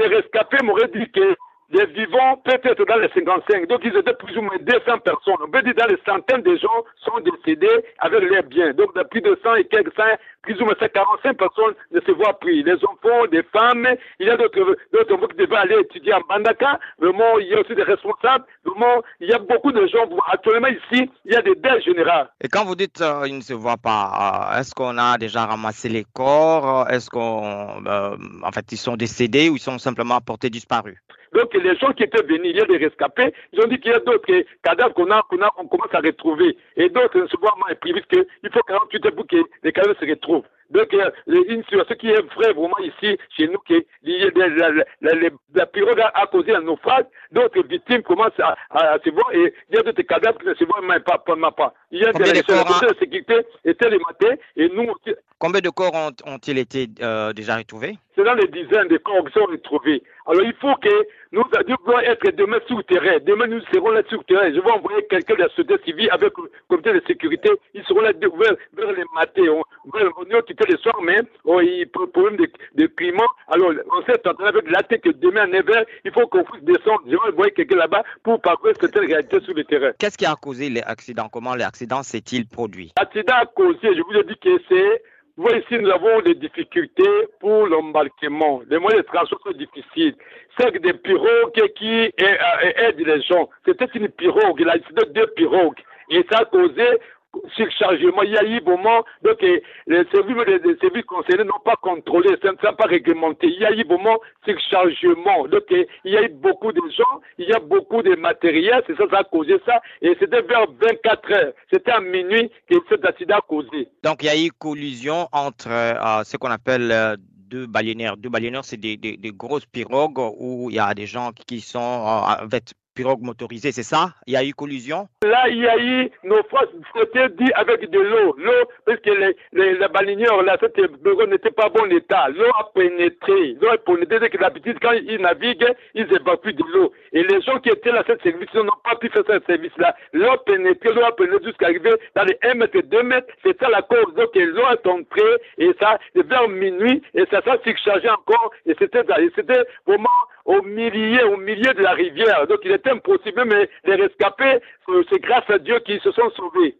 des rescapés m'auraient dit que les vivants peut-être dans les 55, donc ils étaient plus ou moins 200 personnes. On peut dire dans les centaines de gens sont décédés avec leurs biens. Donc de plus de 100 et quelques 100, plus ou moins 45 personnes ne se voient pris. Les enfants, des femmes, il y a d'autres qui devaient aller étudier en Bandaka. Vraiment, il y a aussi des responsables. Vraiment, il y a beaucoup de gens. Actuellement ici, il y a des dettes générales. Et quand vous dites euh, ils ne se voient pas, euh, est-ce qu'on a déjà ramassé les corps? Est-ce qu'on, euh, en fait, ils sont décédés ou ils sont simplement portés disparus donc les gens qui étaient venus, il y a des rescapés, ils ont dit qu'il y a d'autres cadavres qu'on a, qu'on a, on commence à retrouver. Et d'autres ne se voient moins pris, qu'il faut 48 heures pour que les cadavres se retrouvent. Donc, euh, une situation qui est vraie vraiment ici, chez nous, que la, la, la, pirogue a, causé un naufrage, d'autres victimes commencent à, à, se voir et il y a d'autres cadavres qui ne se voient même pas. pas, pas. Il y a Combien des de corps, de sécurité étaient les matins et nous aussi. Combien de corps ont-ils été euh, déjà retrouvés? C'est dans les dizaines de corps qui sont retrouvés. Alors, il faut que nous, devons être demain sur le terrain. Demain, nous serons là sur le terrain. Je vais envoyer quelqu'un de la société civile avec le comité de sécurité. Ils seront là vers, vers les matins. On, on, on, le soir même. Oh, il y a problème de, de climat. Alors, on s'est entendu avec la tête que demain à 9h, il faut qu'on puisse descendre. Je vais envoyer quelqu'un là-bas pour parcourir cette réalité sur le terrain. Qu'est-ce qui a causé l'accident Comment l'accident s'est-il produit? L'accident a causé, je vous ai dit que c'est vous voyez ici, nous avons des difficultés pour l'embarquement. Les moyens de transport sont difficiles. C'est des pirogues qui aident les gens. C'était une pirogue, il a de deux pirogues. Et ça a causé surchargement. Il y a eu moment, donc les services, les, concernés n'ont pas contrôlé, ça s'est pas réglementé. Il y a eu moment surchargement. Donc il y a eu beaucoup de gens, il y a beaucoup de matériel, c'est ça, ça a causé ça. Et c'était vers 24 heures, c'était à minuit que cet accident a causé. Donc il y a eu collision entre euh, ce qu'on appelle euh, deux baleinières. Deux baleinières, c'est des, grosses pirogues où il y a des gens qui sont euh, avec pirogue motorisée, c'est ça? Il y a eu collision? Là, il y a eu nos forces c'était dit avec de l'eau. L'eau, parce que les, les, là, cette n'était pas bon état. L'eau a pénétré. L'eau a pénétré, que d'habitude, quand ils naviguent, ils évacuent de l'eau. Et les gens qui étaient là, ce service, n'ont pas pu faire ce service-là. L'eau a pénétré, l'eau a pénétré jusqu'à arriver dans les 1 mètre, 2 mètres. C'est ça la cause. Donc, l'eau est entrée, et ça, vers minuit, et ça s'est surchargé encore, et c'était, c'était vraiment au milieu, au milieu de la rivière. Donc il était impossible, mais les rescapés, c'est grâce à Dieu qu'ils se sont sauvés.